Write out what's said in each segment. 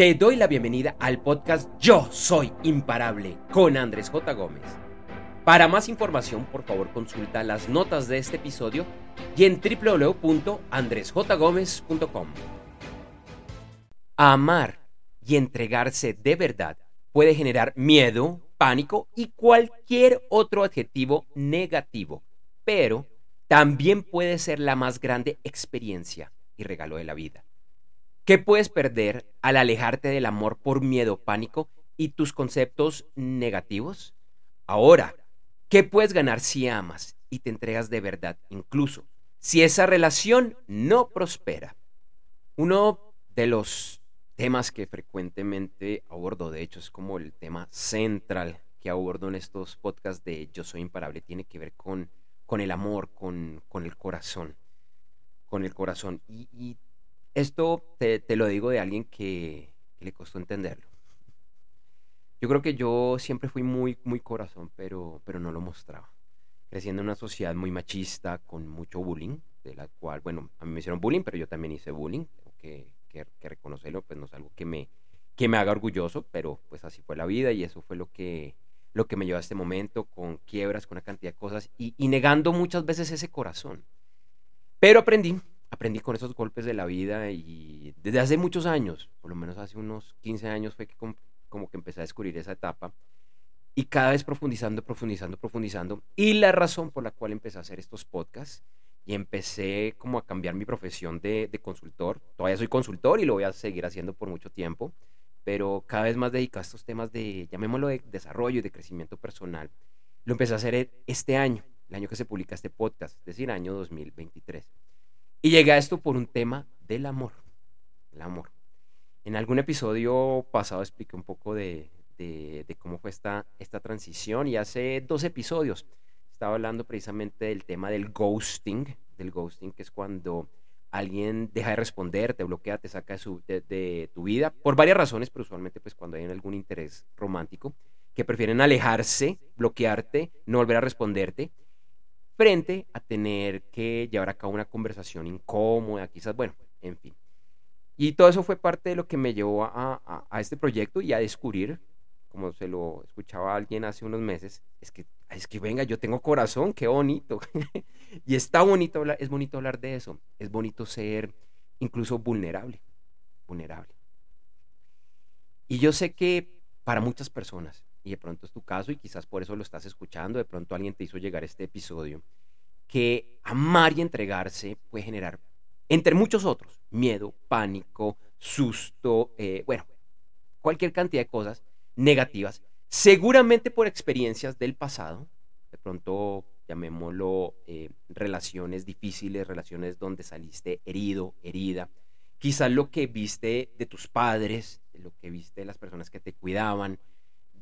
Te doy la bienvenida al podcast Yo Soy Imparable con Andrés J. Gómez. Para más información, por favor, consulta las notas de este episodio y en www.andresjgomez.com. Amar y entregarse de verdad puede generar miedo, pánico y cualquier otro adjetivo negativo, pero también puede ser la más grande experiencia y regalo de la vida. ¿Qué puedes perder al alejarte del amor por miedo, pánico y tus conceptos negativos? Ahora, ¿qué puedes ganar si amas y te entregas de verdad, incluso si esa relación no prospera? Uno de los temas que frecuentemente abordo, de hecho es como el tema central que abordo en estos podcasts de Yo Soy Imparable, tiene que ver con, con el amor, con, con el corazón, con el corazón. Y, esto te, lo digo de alguien que, le costó entenderlo. Yo creo que yo siempre fui muy, muy corazón, pero, pero no lo mostraba. Creciendo en una sociedad muy machista, con mucho bullying, de la cual, bueno, a mí me hicieron bullying, pero yo también hice bullying. Tengo que, que, reconocerlo, pues no es algo que me, que me haga orgulloso, pero pues así fue la vida y eso fue lo que, lo que me llevó a este momento, con quiebras, con una cantidad de cosas y, y negando muchas veces ese corazón. Pero aprendí, aprendí con esos golpes de la vida y desde hace muchos años, por lo menos hace unos 15 años fue que como, que empecé a descubrir esa etapa y cada vez profundizando, profundizando, profundizando. Y la razón por la cual empecé a hacer estos podcasts y empecé como a cambiar mi profesión de, consultor. Todavía soy consultor y lo voy a seguir haciendo por mucho tiempo, pero cada vez más dedicado a estos temas de, llamémoslo, de desarrollo y de crecimiento personal. Lo empecé a hacer este año, el año que se publica este podcast, es decir, año 2023. Y llegué a esto por un tema del amor. El amor. En algún episodio pasado expliqué un poco de, cómo fue esta, esta transición y hace dos episodios estaba hablando precisamente del tema del ghosting, del ghosting que es cuando alguien deja de responder, te bloquea, te saca de, su, de, tu vida, por varias razones, pero usualmente pues cuando hay algún interés romántico, que prefieren alejarse, bloquearte, no volver a responderte, frente a tener que llevar a cabo una conversación incómoda, quizás, bueno, en fin. Y todo eso fue parte de lo que me llevó a, este proyecto y a descubrir, como se lo escuchaba alguien hace unos meses, es que, es que venga, yo tengo corazón, qué bonito. y está bonito hablar, es bonito hablar de eso, es bonito ser incluso vulnerable, vulnerable. Y yo sé que para muchas personas, y de pronto es tu caso y quizás por eso lo estás escuchando, de pronto alguien te hizo llegar este episodio, que amar y entregarse puede generar, entre muchos otros, miedo, pánico, susto, eh, bueno, cualquier cantidad de cosas negativas, seguramente por experiencias del pasado, de pronto llamémoslo eh, relaciones difíciles, relaciones donde saliste herido, herida, quizás lo que viste de tus padres, lo que viste de las personas que te cuidaban,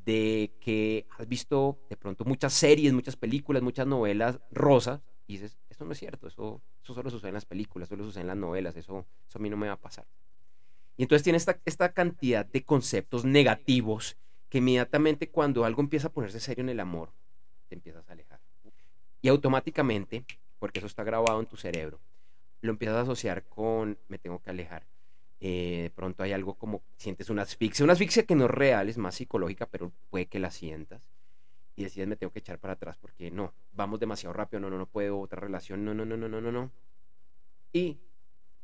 de que has visto de pronto muchas series, muchas películas, muchas novelas rosas y dices, esto no es cierto, eso, eso solo sucede en las películas, solo sucede en las novelas, eso, eso a mí no me va a pasar. Y entonces tiene esta, esta cantidad de conceptos negativos que inmediatamente cuando algo empieza a ponerse serio en el amor, te empiezas a alejar. Y automáticamente, porque eso está grabado en tu cerebro, lo empiezas a asociar con me tengo que alejar. Eh, de pronto hay algo como sientes una asfixia, una asfixia que no es real, es más psicológica, pero puede que la sientas. Y decides me tengo que echar para atrás porque no, vamos demasiado rápido, no, no, no puedo, otra relación, no, no, no, no, no, no, no. Y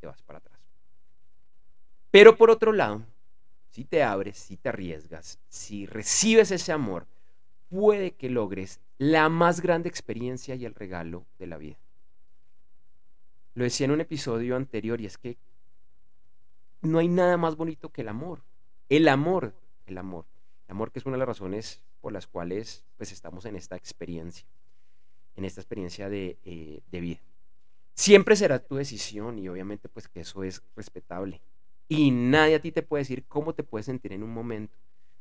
te vas para atrás. Pero por otro lado, si te abres, si te arriesgas, si recibes ese amor, puede que logres la más grande experiencia y el regalo de la vida. Lo decía en un episodio anterior y es que no hay nada más bonito que el amor. El amor, el amor. El amor que es una de las razones por las cuales pues estamos en esta experiencia, en esta experiencia de, eh, de vida. Siempre será tu decisión y obviamente pues que eso es respetable. Y nadie a ti te puede decir cómo te puedes sentir en un momento.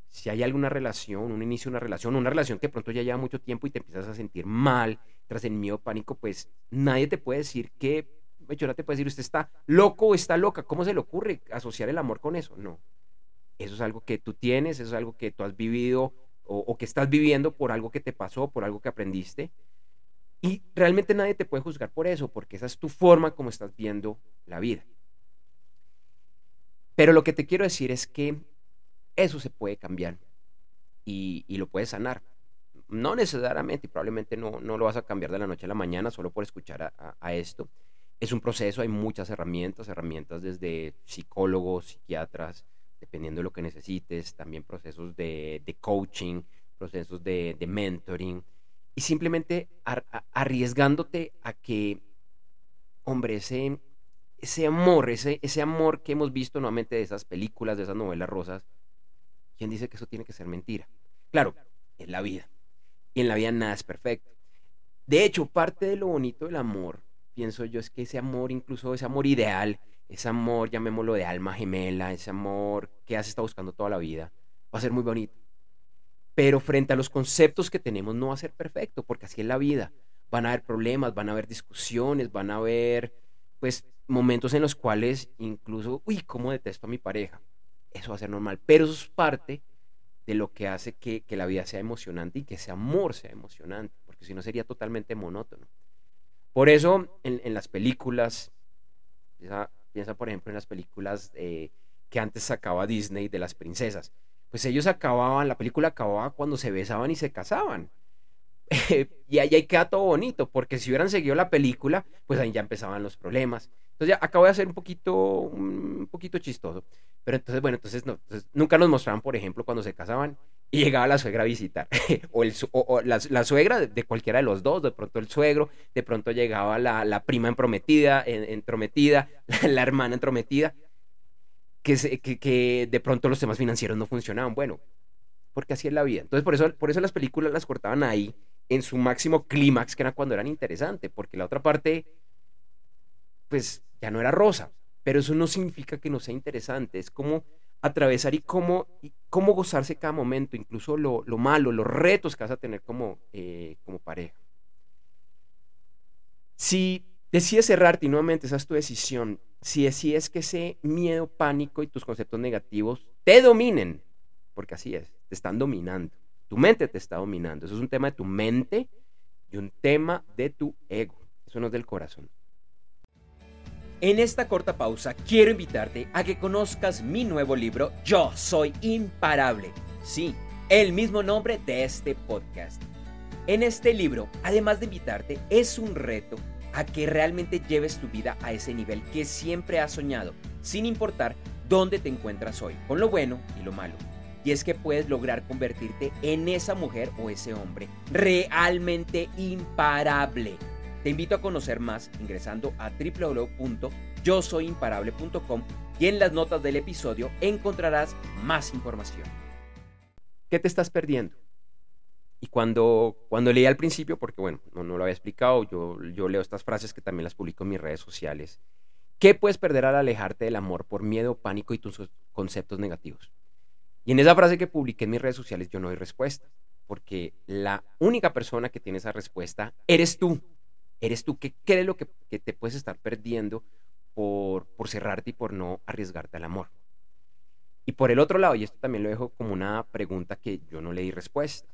Si hay alguna relación, un inicio de una relación, una relación que pronto ya lleva mucho tiempo y te empiezas a sentir mal, tras el miedo, pánico, pues nadie te puede decir que no te puede decir, usted está loco o está loca. ¿Cómo se le ocurre asociar el amor con eso? No. Eso es algo que tú tienes, eso es algo que tú has vivido o, que estás viviendo por algo que te pasó, por algo que aprendiste. Y realmente nadie te puede juzgar por eso, porque esa es tu forma como estás viendo la vida. Pero lo que te quiero decir es que eso se puede cambiar y, lo puedes sanar. No necesariamente, y probablemente no, no, lo vas a cambiar de la noche a la mañana solo por escuchar a, esto. Es un proceso, hay muchas herramientas, herramientas desde psicólogos, psiquiatras, dependiendo de lo que necesites, también procesos de, coaching, procesos de, mentoring, y simplemente arriesgándote a que, hombre, ese, ese amor, ese, ese amor que hemos visto nuevamente de esas películas, de esas novelas rosas, ¿quién dice que eso tiene que ser mentira? Claro, en la vida. Y en la vida nada es perfecto. De hecho, parte de lo bonito del amor, pienso yo, es que ese amor, incluso ese amor ideal, ese amor, llamémoslo de alma gemela, ese amor que has estado buscando toda la vida, va a ser muy bonito. Pero frente a los conceptos que tenemos no va a ser perfecto, porque así es la vida. Van a haber problemas, van a haber discusiones, van a haber pues momentos en los cuales incluso, uy, cómo detesto a mi pareja. Eso va a ser normal, pero eso es parte de lo que hace que, la vida sea emocionante y que ese amor sea emocionante, porque si no sería totalmente monótono. Por eso en, las películas, piensa, por ejemplo en las películas que antes sacaba Disney de las princesas, pues ellos acababan, la película acababa cuando se besaban y se casaban. y ahí queda todo bonito, porque si hubieran seguido la película, pues ahí ya empezaban los problemas. Entonces ya acabo de hacer un poquito, un poquito chistoso. Pero entonces, bueno, entonces, no, nunca nos mostraban, por ejemplo, cuando se casaban y llegaba la suegra a visitar. o, el, o, la, suegra de, cualquiera de los dos, de pronto el suegro, de pronto llegaba la, la prima entrometida, entrometida, la, hermana entrometida, que, que, que de pronto los temas financieros no funcionaban. Bueno, porque así es la vida. Entonces, por eso, por eso las películas las cortaban ahí en su máximo clímax, que era cuando eran interesantes, porque la otra parte, pues ya no era rosa, pero eso no significa que no sea interesante, es como atravesar y cómo, y cómo gozarse cada momento, incluso lo, malo, los retos que vas a tener como, eh, como pareja. Si decides cerrarte y nuevamente esa es tu decisión, si decides que ese miedo, pánico y tus conceptos negativos te dominen, porque así es, te están dominando. Tu mente te está dominando. Eso es un tema de tu mente y un tema de tu ego. Eso no es del corazón. En esta corta pausa quiero invitarte a que conozcas mi nuevo libro Yo Soy Imparable. Sí, el mismo nombre de este podcast. En este libro, además de invitarte, es un reto a que realmente lleves tu vida a ese nivel que siempre has soñado, sin importar dónde te encuentras hoy, con lo bueno y lo malo y es que puedes lograr convertirte en esa mujer o ese hombre realmente imparable. Te invito a conocer más ingresando a www.yosoyimparable.com y en las notas del episodio encontrarás más información. ¿Qué te estás perdiendo? Y cuando, cuando leí al principio, porque bueno, no, lo había explicado, yo, yo leo estas frases que también las publico en mis redes sociales. ¿Qué puedes perder al alejarte del amor por miedo, pánico y tus conceptos negativos? Y en esa frase que publiqué en mis redes sociales yo no doy respuesta, porque la única persona que tiene esa respuesta eres tú. Eres tú. ¿Qué crees lo que, te puedes estar perdiendo por, por cerrarte y por no arriesgarte al amor? Y por el otro lado, y esto también lo dejo como una pregunta que yo no le di respuesta.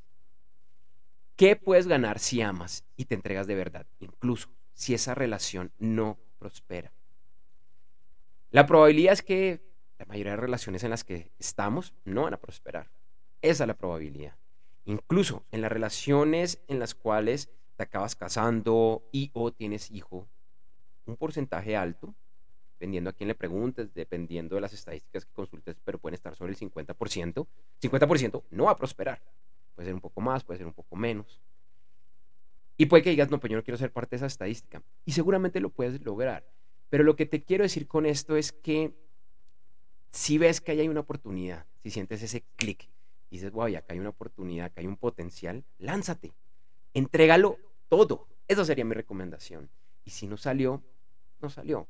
¿Qué puedes ganar si amas y te entregas de verdad, incluso si esa relación no prospera? La probabilidad es que la mayoría de relaciones en las que estamos no van a prosperar. Esa es la probabilidad. Incluso en las relaciones en las cuales te acabas casando y o tienes hijo, un porcentaje alto, dependiendo a quién le preguntes, dependiendo de las estadísticas que consultes, pero pueden estar sobre el 50%, 50% no va a prosperar. Puede ser un poco más, puede ser un poco menos. Y puede que digas, no, pues yo no quiero ser parte de esa estadística. Y seguramente lo puedes lograr. Pero lo que te quiero decir con esto es que si ves que ahí hay una oportunidad, si sientes ese clic, dices, wow, acá hay una oportunidad, acá hay un potencial, lánzate, entrégalo todo. Esa sería mi recomendación. Y si no salió, no salió.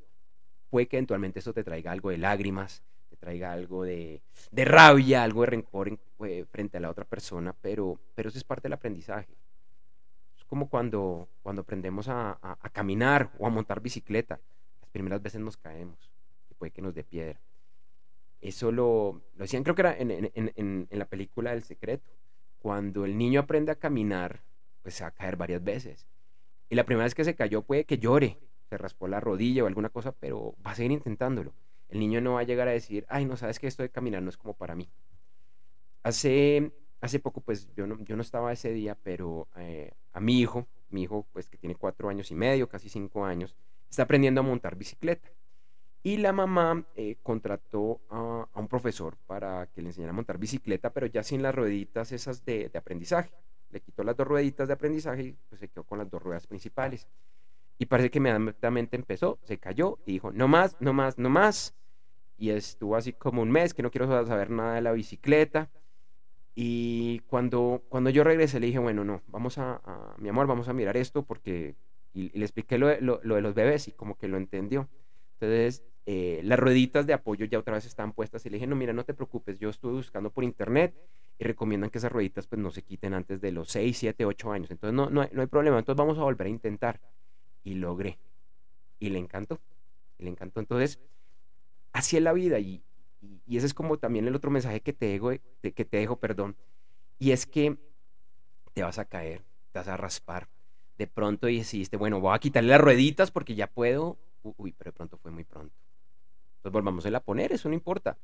Puede que eventualmente eso te traiga algo de lágrimas, te traiga algo de, rabia, algo de rencor eh, frente a la otra persona, pero, pero eso es parte del aprendizaje. Es como cuando, cuando aprendemos a, caminar o a montar bicicleta. Las primeras veces nos caemos y puede que nos dé piedra eso lo, lo decían, creo que era en, la película El Secreto. Cuando el niño aprende a caminar, pues a caer varias veces. Y la primera vez que se cayó puede que llore, se raspó la rodilla o alguna cosa, pero va a seguir intentándolo. El niño no va a llegar a decir, ay, no sabes que esto de caminar no es como para mí. Hace, hace poco, pues yo no, yo no estaba ese día, pero eh, a mi hijo, mi hijo, pues que tiene cuatro años y medio, casi cinco años, está aprendiendo a montar bicicleta. Y la mamá eh, contrató a, un profesor para que le enseñara a montar bicicleta, pero ya sin las rueditas esas de, de aprendizaje. Le quitó las dos rueditas de aprendizaje y pues se quedó con las dos ruedas principales. Y parece que inmediatamente empezó, se cayó y dijo, no más, no más, no más. Y estuvo así como un mes que no quiero saber nada de la bicicleta. Y cuando, cuando yo regresé le dije, bueno, no, vamos a, mi amor, vamos a mirar esto porque... Y, le expliqué lo, lo, de los bebés y como que lo entendió. Entonces, eh, las rueditas de apoyo ya otra vez están puestas y le dije, no, mira, no te preocupes, yo estuve buscando por internet y recomiendan que esas rueditas pues no se quiten antes de los 6, 7, 8 años. Entonces, no, no, hay, no hay problema, entonces vamos a volver a intentar. Y logré. Y le encantó. Y le encantó. Entonces, así es la vida y, y, ese es como también el otro mensaje que te dejo, que te dejo, perdón, y es que te vas a caer, te vas a raspar. De pronto decidiste, bueno, voy a quitarle las rueditas porque ya puedo. Uy, pero de pronto fue muy pronto. Entonces volvamos a poner, eso no importa.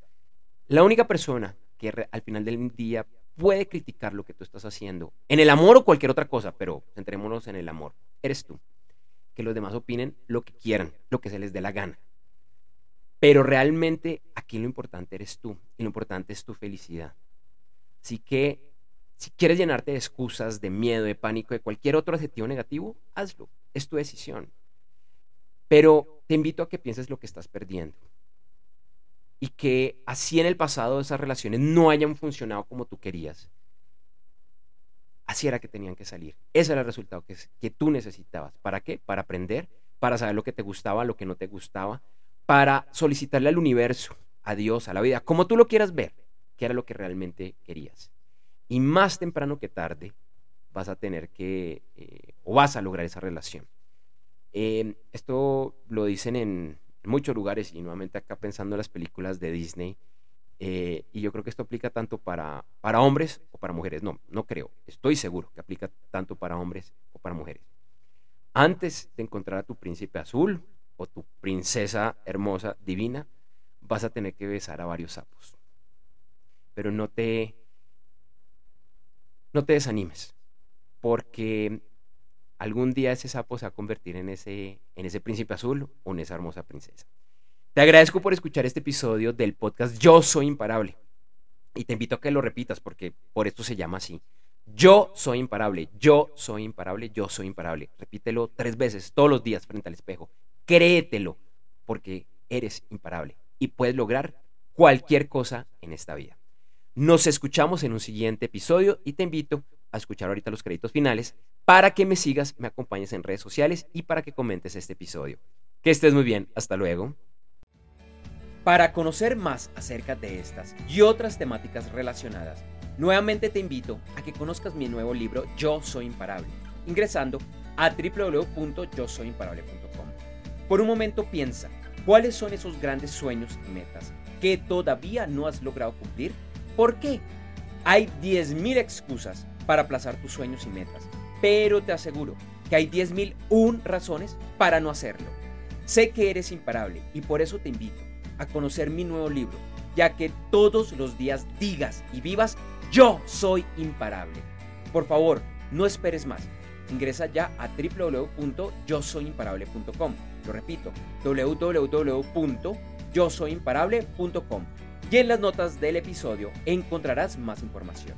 La única persona que al final del día puede criticar lo que tú estás haciendo, en el amor o cualquier otra cosa, pero centrémonos en el amor, eres tú. Que los demás opinen lo que quieran, lo que se les dé la gana. Pero realmente aquí lo importante eres tú y lo importante es tu felicidad. Así que si quieres llenarte de excusas, de miedo, de pánico, de cualquier otro adjetivo negativo, hazlo. Es tu decisión. Pero te invito a que pienses lo que estás perdiendo. Y que así en el pasado esas relaciones no hayan funcionado como tú querías. Así era que tenían que salir. Ese era el resultado que, que tú necesitabas. ¿Para qué? Para aprender, para saber lo que te gustaba, lo que no te gustaba, para solicitarle al universo, a Dios, a la vida, como tú lo quieras ver, que era lo que realmente querías. Y más temprano que tarde vas a tener que, eh, o vas a lograr esa relación. Em, esto lo dicen en muchos lugares y nuevamente acá pensando en las películas de Disney. Eh, y yo creo que esto aplica tanto para, para hombres o para mujeres. No, no creo. Estoy seguro que aplica tanto para hombres o para mujeres. Antes de encontrar a tu príncipe azul o tu princesa hermosa, divina, vas a tener que besar a varios sapos. Pero no te, no te desanimes, porque algún día ese sapo se va a convertir en ese, en ese príncipe azul o en esa hermosa princesa. Te agradezco por escuchar este episodio del podcast Yo Soy Imparable. Y te invito a que lo repitas porque por esto se llama así. Yo soy imparable, yo soy imparable, yo soy imparable. Repítelo tres veces todos los días frente al espejo. Créetelo, porque eres imparable y puedes lograr cualquier cosa en esta vida. Nos escuchamos en un siguiente episodio y te invito a escuchar ahorita los créditos finales para que me sigas, me acompañes en redes sociales y para que comentes este episodio. Que estés muy bien, hasta luego. Para conocer más acerca de estas y otras temáticas relacionadas, nuevamente te invito a que conozcas mi nuevo libro Yo Soy Imparable, ingresando a www.yosoyimparable.com. Por un momento piensa, ¿cuáles son esos grandes sueños y metas que todavía no has logrado cumplir? ¿Por qué? Hay 10.000 excusas para aplazar tus sueños y metas, pero te aseguro que hay 10.001 razones para no hacerlo. Sé que eres imparable y por eso te invito a conocer mi nuevo libro, ya que todos los días digas y vivas, yo soy imparable. Por favor, no esperes más. Ingresa ya a www.yosoyimparable.com lo repito, www.yosoyimparable.com. Y en las notas del episodio encontrarás más información.